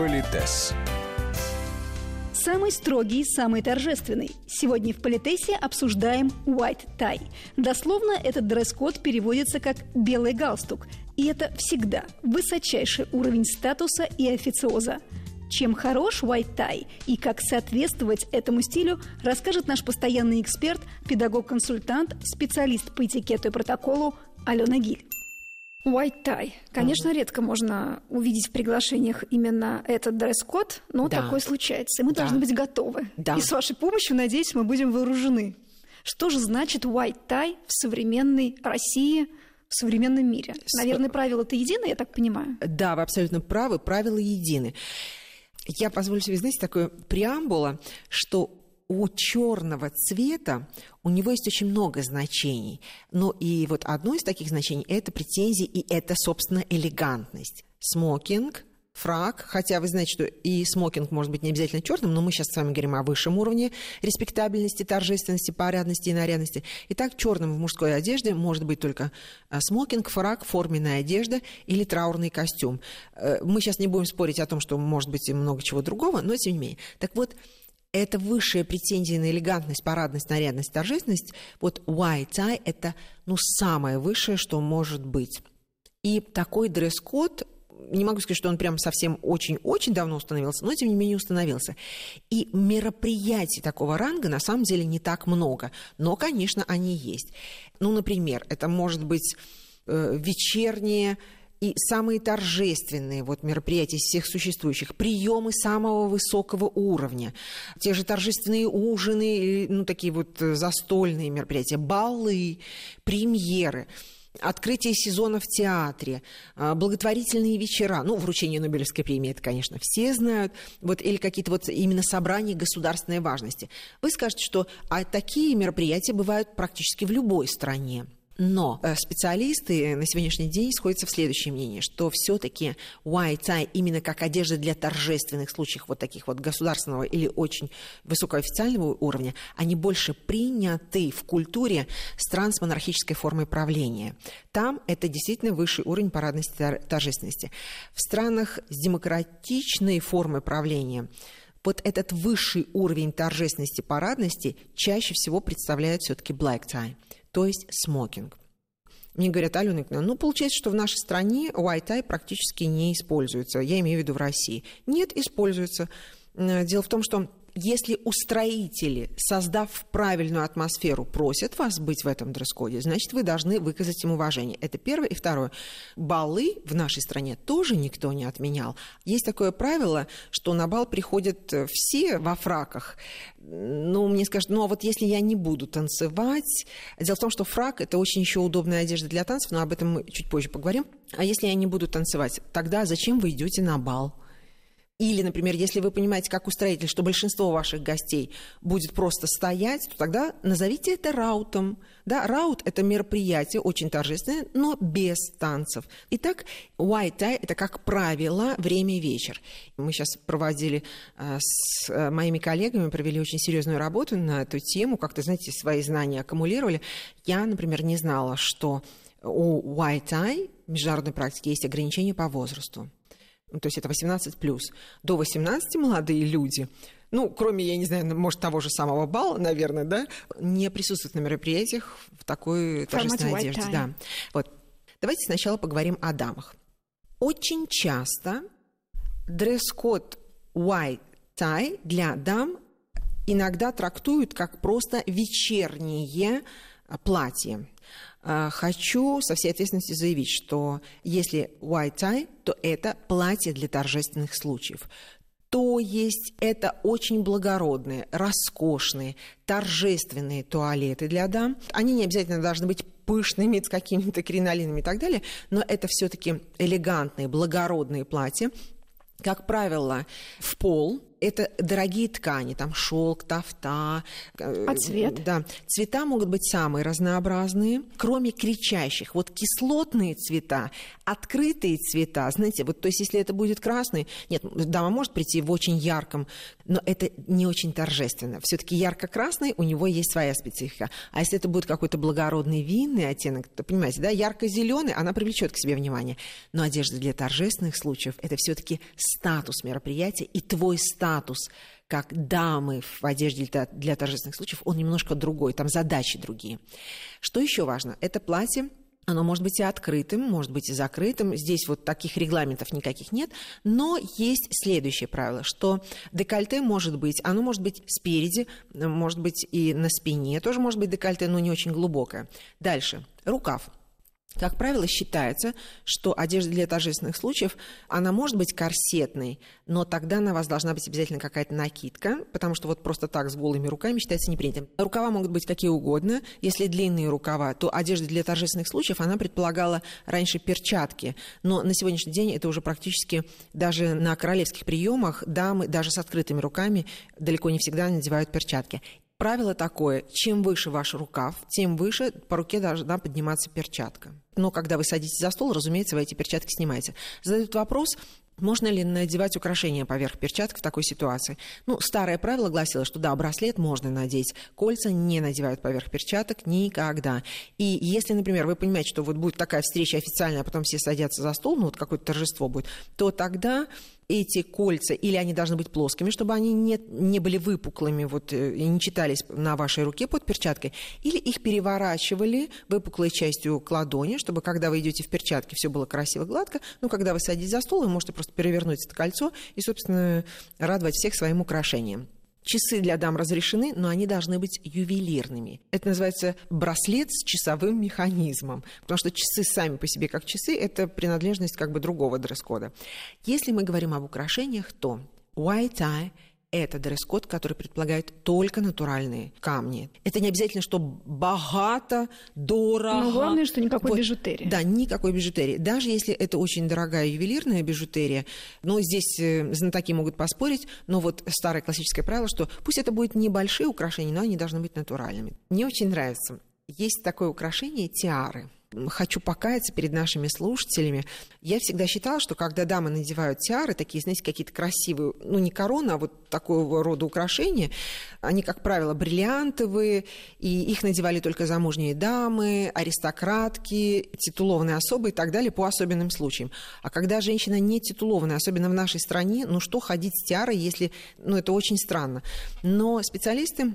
Политес. Самый строгий, самый торжественный. Сегодня в Политесе обсуждаем white tie. Дословно этот дресс-код переводится как «белый галстук». И это всегда высочайший уровень статуса и официоза. Чем хорош white tie и как соответствовать этому стилю, расскажет наш постоянный эксперт, педагог-консультант, специалист по этикету и протоколу Алена Гиль. White tie. Конечно, mm редко можно увидеть в приглашениях именно этот дресс-код, но да. такое случается. И мы да. должны быть готовы. Да. И с вашей помощью, надеюсь, мы будем вооружены. Что же значит white tie в современной России, в современном мире? Наверное, правила-то едины, я так понимаю? Да, вы абсолютно правы, правила едины. Я позволю себе, знаете, такое преамбула, что у черного цвета у него есть очень много значений. Но и вот одно из таких значений – это претензии, и это, собственно, элегантность. Смокинг, фрак, хотя вы знаете, что и смокинг может быть не обязательно черным, но мы сейчас с вами говорим о высшем уровне респектабельности, торжественности, порядности и нарядности. Итак, черным в мужской одежде может быть только э, смокинг, фрак, форменная одежда или траурный костюм. Э, мы сейчас не будем спорить о том, что может быть и много чего другого, но тем не менее. Так вот, это высшая претензия на элегантность, парадность, нарядность, торжественность. Вот white tie – это ну, самое высшее, что может быть. И такой дресс-код, не могу сказать, что он прям совсем очень-очень давно установился, но тем не менее установился. И мероприятий такого ранга на самом деле не так много, но, конечно, они есть. Ну, например, это может быть э, вечернее и самые торжественные вот мероприятия из всех существующих, приемы самого высокого уровня, те же торжественные ужины, ну, такие вот э, застольные мероприятия, балы, премьеры открытие сезона в театре, а, благотворительные вечера, ну, вручение Нобелевской премии, это, конечно, все знают, вот, или какие-то вот именно собрания государственной важности. Вы скажете, что а такие мероприятия бывают практически в любой стране. Но э, специалисты на сегодняшний день сходятся в следующем мнении, что все-таки white tie именно как одежда для торжественных случаев вот таких вот государственного или очень высокоофициального уровня, они больше приняты в культуре стран с монархической формой правления. Там это действительно высший уровень парадности торжественности. В странах с демократичной формой правления вот этот высший уровень торжественности, парадности чаще всего представляет все-таки black tie – то есть смокинг. Мне говорят, Алена ну, получается, что в нашей стране white tie практически не используется. Я имею в виду в России. Нет, используется. Э, дело в том, что если устроители, создав правильную атмосферу, просят вас быть в этом дресс-коде, значит, вы должны выказать им уважение. Это первое. И второе. Балы в нашей стране тоже никто не отменял. Есть такое правило, что на бал приходят э, все во фраках. Ну, мне скажут, ну, а вот если я не буду танцевать... Дело в том, что фрак – это очень еще удобная одежда для танцев, но об этом мы чуть позже поговорим. А если я не буду танцевать, тогда зачем вы идете на бал? Или, например, если вы понимаете, как устроитель, что большинство ваших гостей будет просто стоять, то тогда назовите это раутом. Да, раут – это мероприятие очень торжественное, но без танцев. Итак, white tie – это, как правило, время и вечер. Мы сейчас проводили э, с э, моими коллегами, провели очень серьезную работу на эту тему, как-то, знаете, свои знания аккумулировали. Я, например, не знала, что у white tie международной практике есть ограничения по возрасту то есть это 18 плюс, до 18 молодые люди, ну, кроме, я не знаю, может, того же самого балла, наверное, да, не присутствуют на мероприятиях в такой торжественной одежде. Да. Вот. Давайте сначала поговорим о дамах. Очень часто дресс-код white tie для дам иногда трактуют как просто вечернее платье. А, хочу со всей ответственностью заявить, что если white tie, то это платье для торжественных случаев. То есть это очень благородные, роскошные, торжественные туалеты для дам. Они не обязательно должны быть пышными, с какими-то кринолинами и так далее, но это все-таки элегантные, благородные платья, как правило, в пол, это дорогие ткани, там шелк, тафта. Э, а цвет? Да, цвета могут быть самые разнообразные, кроме кричащих. Вот кислотные цвета, открытые цвета, знаете, вот то есть если это будет красный, нет, дама может прийти в очень ярком, но это не очень торжественно. Все-таки ярко-красный у него есть своя специфика. А если это будет какой-то благородный винный оттенок, то понимаете, да, ярко-зеленый, она привлечет к себе внимание. Но одежда для торжественных случаев это все-таки статус мероприятия и твой статус как дамы в одежде для торжественных случаев, он немножко другой, там задачи другие. Что еще важно? Это платье оно может быть и открытым, может быть и закрытым. Здесь вот таких регламентов никаких нет. Но есть следующее правило, что декольте может быть, оно может быть спереди, может быть и на спине, тоже может быть декольте, но не очень глубокое. Дальше. Рукав. Как правило, считается, что одежда для торжественных случаев, она может быть корсетной, но тогда на вас должна быть обязательно какая-то накидка, потому что вот просто так с голыми руками считается непринятым. Рукава могут быть какие угодно. Если длинные рукава, то одежда для торжественных случаев, она предполагала раньше перчатки. Но на сегодняшний день это уже практически даже на королевских приемах дамы даже с открытыми руками далеко не всегда надевают перчатки. Правило такое, чем выше ваш рукав, тем выше по руке должна подниматься перчатка. Но когда вы садитесь за стол, разумеется, вы эти перчатки снимаете. Задают вопрос, можно ли надевать украшения поверх перчаток в такой ситуации? Ну, старое правило гласило, что да, браслет можно надеть, кольца не надевают поверх перчаток никогда. И если, например, вы понимаете, что вот будет такая встреча официальная, а потом все садятся за стол, ну вот какое-то торжество будет, то тогда эти кольца, или они должны быть плоскими, чтобы они не, не были выпуклыми вот, э, и не читались на вашей руке под перчаткой, или их переворачивали выпуклой частью к ладони, чтобы когда вы идете в перчатке, все было красиво, гладко, но когда вы садитесь за стол, вы можете просто перевернуть это кольцо и, собственно, радовать всех своим украшением. Часы для дам разрешены, но они должны быть ювелирными. Это называется браслет с часовым механизмом, потому что часы сами по себе как часы – это принадлежность как бы другого дресс-кода. Если мы говорим об украшениях, то white tie – это дресс-код, который предполагает только натуральные камни. Это не обязательно, что богато, дорого. Но главное, что никакой вот, бижутерии. Да, никакой бижутерии. Даже если это очень дорогая ювелирная бижутерия, но здесь э, знатоки могут поспорить, но вот старое классическое правило, что пусть это будет небольшие украшения, но они должны быть натуральными. Мне очень нравится. Есть такое украшение тиары – хочу покаяться перед нашими слушателями. Я всегда считала, что когда дамы надевают тиары, такие, знаете, какие-то красивые, ну, не корона, а вот такого рода украшения, они, как правило, бриллиантовые, и их надевали только замужние дамы, аристократки, титулованные особы и так далее по особенным случаям. А когда женщина не титулованная, особенно в нашей стране, ну, что ходить с тиарой, если, ну, это очень странно. Но специалисты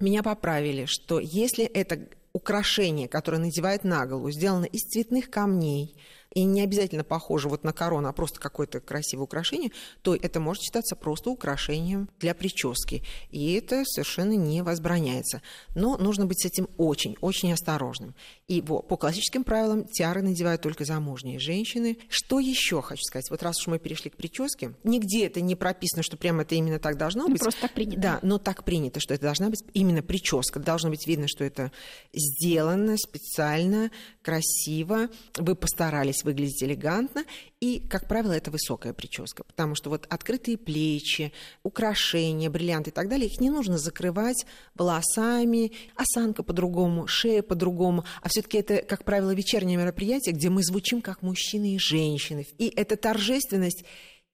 меня поправили, что если это украшение, которое надевает на голову, сделано из цветных камней, и не обязательно похоже вот на корону, а просто какое-то красивое украшение, то это может считаться просто украшением для прически. И это совершенно не возбраняется. Но нужно быть с этим очень-очень осторожным. И по классическим правилам тиары надевают только замужние женщины. Что еще хочу сказать? Вот раз уж мы перешли к прическе, нигде это не прописано, что прямо это именно так должно ну, быть. Просто так принято. Да, но так принято, что это должна быть именно прическа. Должно быть видно, что это сделано специально, красиво. Вы постарались стараясь выглядеть элегантно. И, как правило, это высокая прическа, потому что вот открытые плечи, украшения, бриллианты и так далее, их не нужно закрывать волосами, осанка по-другому, шея по-другому. А все-таки это, как правило, вечернее мероприятие, где мы звучим как мужчины и женщины. И эта торжественность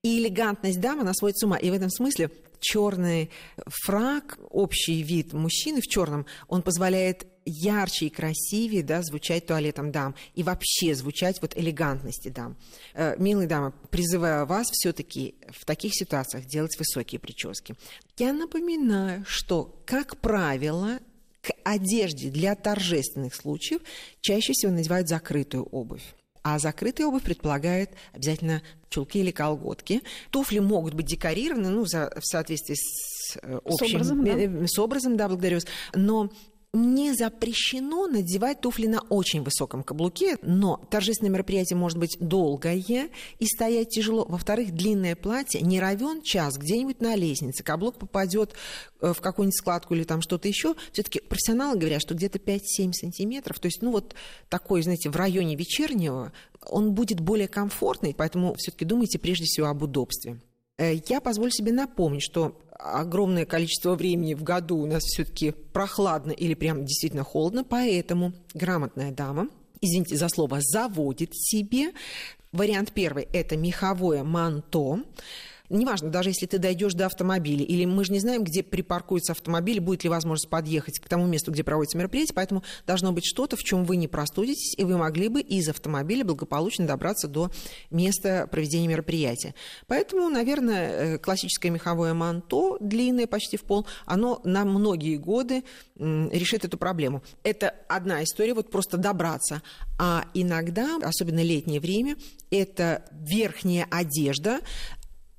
и элегантность дамы, она сводит с ума. И в этом смысле черный фраг, общий вид мужчины в черном, он позволяет ярче и красивее да, звучать туалетом дам и вообще звучать вот элегантности дам. Э, милые дамы, призываю вас все-таки в таких ситуациях делать высокие прически. Я напоминаю, что, как правило, к одежде для торжественных случаев чаще всего надевают закрытую обувь. А закрытая обувь предполагает обязательно чулки или колготки. Туфли могут быть декорированы, ну, за, в соответствии с э, общим... С образом, да. Э, с образом, да, благодарю вас. Но не запрещено надевать туфли на очень высоком каблуке, но торжественное мероприятие может быть долгое и стоять тяжело. Во-вторых, длинное платье не равен час где-нибудь на лестнице, каблук попадет э, в какую-нибудь складку или там что-то еще. Все-таки профессионалы говорят, что где-то 5-7 сантиметров, то есть, ну вот такой, знаете, в районе вечернего, он будет более комфортный, поэтому все-таки думайте прежде всего об удобстве. Э, я позволю себе напомнить, что огромное количество времени в году у нас все-таки прохладно или прям действительно холодно, поэтому грамотная дама, извините за слово, заводит себе. Вариант первый – это меховое манто неважно, даже если ты дойдешь до автомобиля, или мы же не знаем, где припаркуется автомобиль, будет ли возможность подъехать к тому месту, где проводится мероприятие, поэтому должно быть что-то, в чем вы не простудитесь, и вы могли бы из автомобиля благополучно добраться до места проведения мероприятия. Поэтому, наверное, э, классическое меховое манто, длинное почти в пол, оно на многие годы решит эту проблему. Это одна история, вот просто добраться. А иногда, особенно летнее время, это верхняя одежда,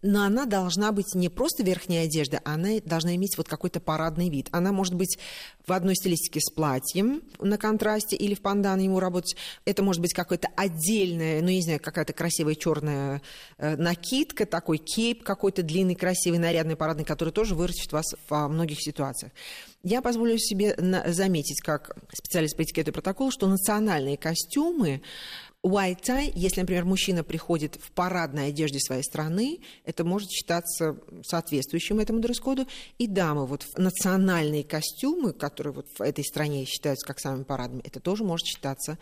но она должна быть не просто верхняя одежда, она должна иметь вот какой-то парадный вид. Она может быть в одной стилистике с платьем на контрасте или в пандан ему работать. Это может быть какое-то отдельное, ну, не знаю, какая-то красивая черная э, накидка, такой кейп какой-то длинный, красивый, нарядный, парадный, который тоже вырастет вас во многих ситуациях. Я позволю себе заметить, как специалист по этикету и протоколу, что национальные костюмы Tie, если, например, мужчина приходит в парадной одежде своей страны, это может считаться соответствующим этому дресс-коду. И дамы, вот национальные костюмы, которые вот в этой стране считаются как самыми парадными, это тоже может считаться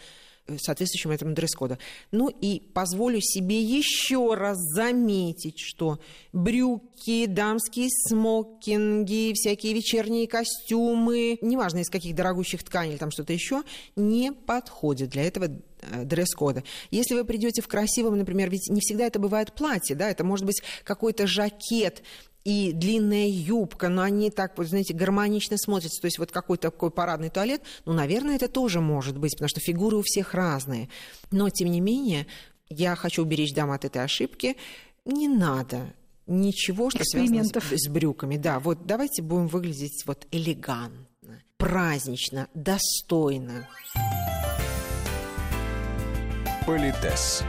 соответствующим этому дресс-коду. Ну и позволю себе еще раз заметить, что брюки, дамские смокинги, всякие вечерние костюмы, неважно из каких дорогущих тканей или там что-то еще, не подходят для этого э, дресс-кода. Если вы придете в красивом, например, ведь не всегда это бывает платье, да, это может быть какой-то жакет и длинная юбка, но они так, вот, знаете, гармонично смотрятся. То есть вот какой-то такой парадный туалет, ну, наверное, это тоже может быть, потому что фигуры у всех разные. Но, тем не менее, я хочу уберечь дам от этой ошибки. Не надо ничего, что связано с, с брюками. Да, вот давайте будем выглядеть вот элегантно, празднично, достойно. Политес.